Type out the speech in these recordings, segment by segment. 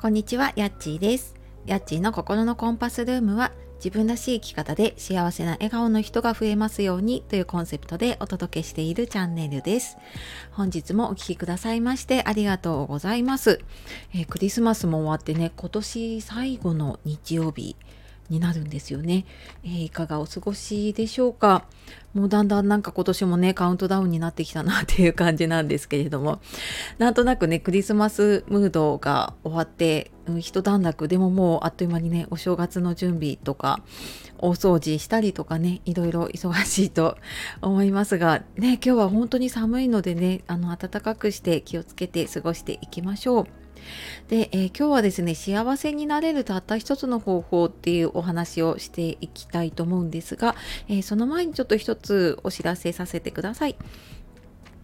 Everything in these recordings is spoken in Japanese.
こんにちは、やっちーです。やっちーの心のコンパスルームは自分らしい生き方で幸せな笑顔の人が増えますようにというコンセプトでお届けしているチャンネルです。本日もお聴きくださいましてありがとうございます、えー、クリスマスも終わってね、今年最後の日曜日になるんですよね、えー、いかがお過ごしでしょうか？もうだんだんなんか今年もねカウントダウンになってきたなっていう感じなんですけれども。なんとなくねクリスマスムードが終わって、うん、一段落でももうあっという間にねお正月の準備とか大掃除したりとかねいろいろ忙しいと思いますがね今日は本当に寒いのでねあの暖かくして気をつけて過ごしていきましょう。で、えー、今日はですね幸せになれるたった一つの方法っていうお話をしていきたいと思うんですが、えー、その前にちょっと一つお知らせさせてください。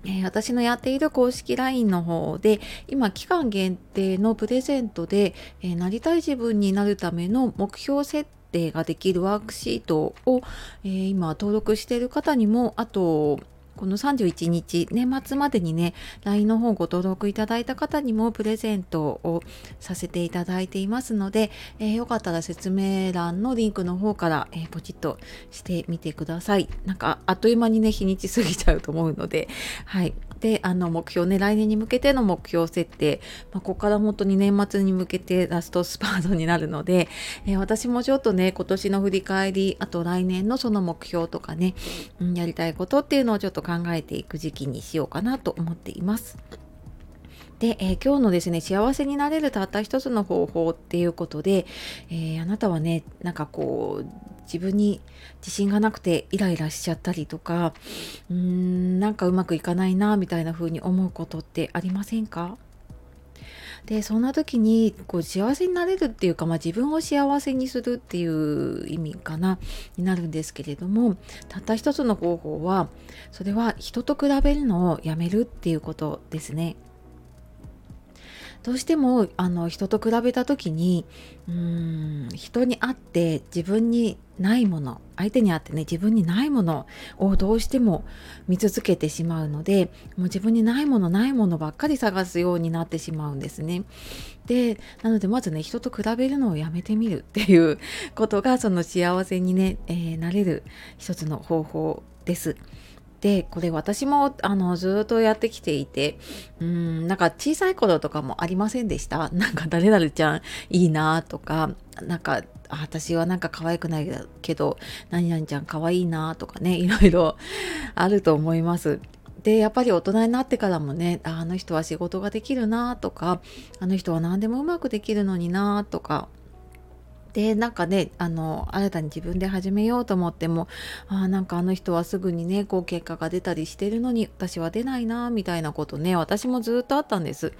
え、私のやっている公式 LINE の方で今期間限定のプレゼントで、え、なりたい自分になるための目標設定ができるワークシートを、え、今登録している方にもあとこの31日年末までにね LINE の方ご登録いただいた方にもプレゼントをさせていただいていますので、えー、よかったら説明欄のリンクの方から、えー、ポチッとしてみてください。なんかあっという間にね日にち過ぎちゃうと思うのではい。であの目標ね来年に向けての目標設定、まあ、ここから本当に年末に向けてラストスパートになるので、えー、私もちょっとね今年の振り返りあと来年のその目標とかね、うん、やりたいことっていうのをちょっと考えていく時期にしようかなと思っています。で、えー、今日のですね幸せになれるたった一つの方法っていうことで、えー、あなたはねなんかこう自分に自信がなくてイライラしちゃったりとかうーんなんかうまくいかないなみたいな風に思うことってありませんか？でそんな時にこう幸せになれるっていうか、まあ、自分を幸せにするっていう意味かなになるんですけれどもたった一つの方法はそれは人と比べるのをやめるっていうことですね。どうしてもあの人と比べた時にうーん人に会って自分にないもの相手に会ってね自分にないものをどうしても見続けてしまうのでもう自分にないものないものばっかり探すようになってしまうんですね。でなのでまずね人と比べるのをやめてみるっていうことがその幸せにね、えー、なれる一つの方法です。でこれ私もあのずっとやってきていてうんなんか小さい頃とかもありませんでした？なんか誰々ちゃんいいなとかなんか私はなんか可愛くないけど何々ちゃん可愛いなとかね いろいろあると思います。でやっぱり大人になってからもねあの人は仕事ができるなとかあの人は何でもうまくできるのになとかでなんかねあの新たに自分で始めようと思ってもあなんかあの人はすぐにねこう結果が出たりしてるのに私は出ないなみたいなことね私もずっとあったんです。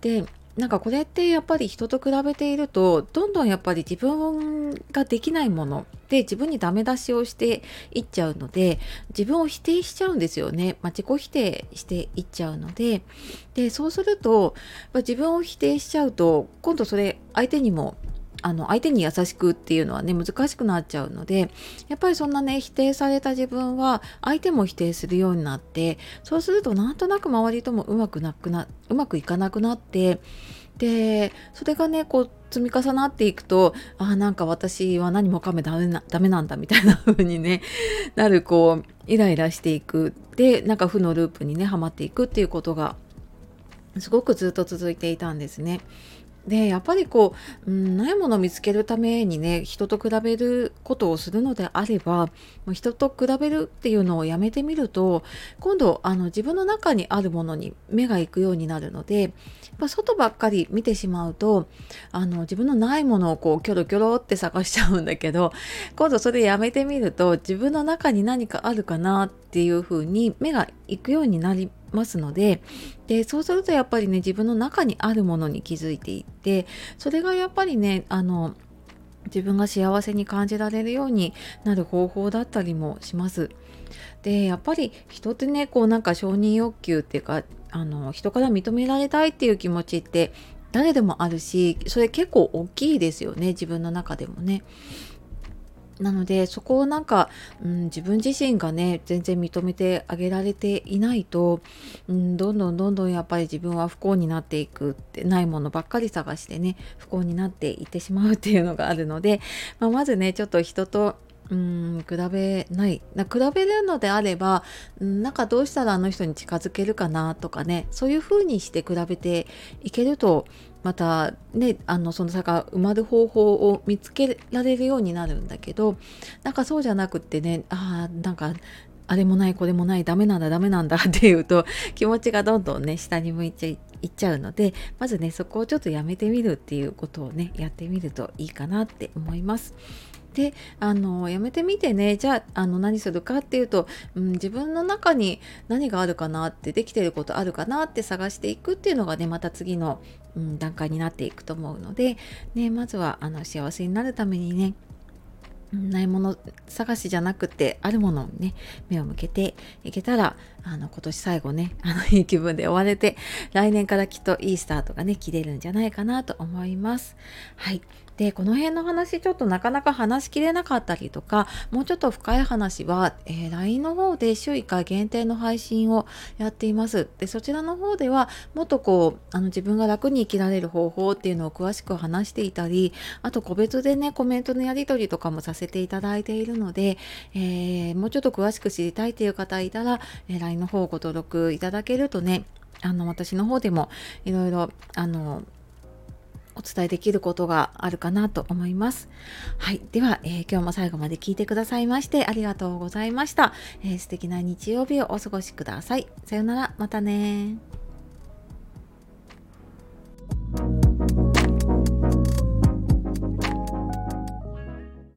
でなんかこれってやっぱり人と比べているとどんどんやっぱり自分ができないもので自分にダメ出しをしていっちゃうので自分を否定しちゃうんですよね、まあ、自己否定していっちゃうのででそうすると自分を否定しちゃうと今度それ相手にもあの相手に優しくっていうのはね難しくなっちゃうのでやっぱりそんなね否定された自分は相手も否定するようになってそうするとなんとなく周りともうまくなくなうまくいかなくなってでそれがねこう積み重なっていくとあなんか私は何もかもダメなダメなんだみたいな風にねなるこうイライラしていくでなんか負のループにねはまっていくっていうことがすごくずっと続いていたんですね。でやっぱりこう、うん、ないものを見つけるためにね人と比べることをするのであれば人と比べるっていうのをやめてみると今度あの自分の中にあるものに目が行くようになるのでや外ばっかり見てしまうとあの自分のないものをこうキョロキョロって探しちゃうんだけど今度それやめてみると自分の中に何かあるかなっていうふうに目が行くようになりますのででそうするとやっぱりね自分の中にあるものに気づいていってそれがやっぱりねあの自分が幸せに感じられるようになる方法だったりもします。でやっぱり人ってねこうなんか承認欲求っていうかあの人から認められたいっていう気持ちって誰でもあるしそれ結構大きいですよね自分の中でもね。なのでそこをなんか、うん、自分自身がね全然認めてあげられていないと、うん、どんどんどんどんやっぱり自分は不幸になっていくってないものばっかり探してね不幸になっていってしまうっていうのがあるので、まあ、まずねちょっと人とうん比べない。な比べるのであればなんかどうしたらあの人に近づけるかなとかねそういう風にして比べていけるとまたねあのその差が埋まる方法を見つけられるようになるんだけどなんかそうじゃなくってねああなんかあれもないこれもないダメなんだダメなんだ っていうと気持ちがどんどんね下に向いちゃいっちゃうのでまずねそこをちょっとやめてみるっていうことをねやってみるといいかなって思います。であのやめてみてね。じゃああの何するかっていうと、うん、自分の中に何があるかなってできてることあるかなって探していくっていうのがねまた次の、うん、段階になっていくと思うので、ね、まずはあの幸せになるためにねないもの探しじゃなくてあるものにね目を向けていけたらあの今年最後ね あのいい気分で終われて来年からきっといいスタートがね切れるんじゃないかなと思います。はい。でこの辺の話ちょっとなかなか話しきれなかったりとかもうちょっと深い話は、えー、LINE の方で週1回限定の配信をやっています。でそちらの方ではもっとこうあの自分が楽に生きられる方法っていうのを詳しく話していたりあと個別でねコメントのやり取りとかもさせていただいているので、えー、もうちょっと詳しく知りたいっていう方いたら、えー、LINE の方ご登録いただけるとねあの私の方でもいろいろあのお伝えできることがあるかなと思います。はい。では、えー、今日も最後まで聞いてくださいましてありがとうございました。えー、素敵な日曜日をお過ごしください。さようなら。またね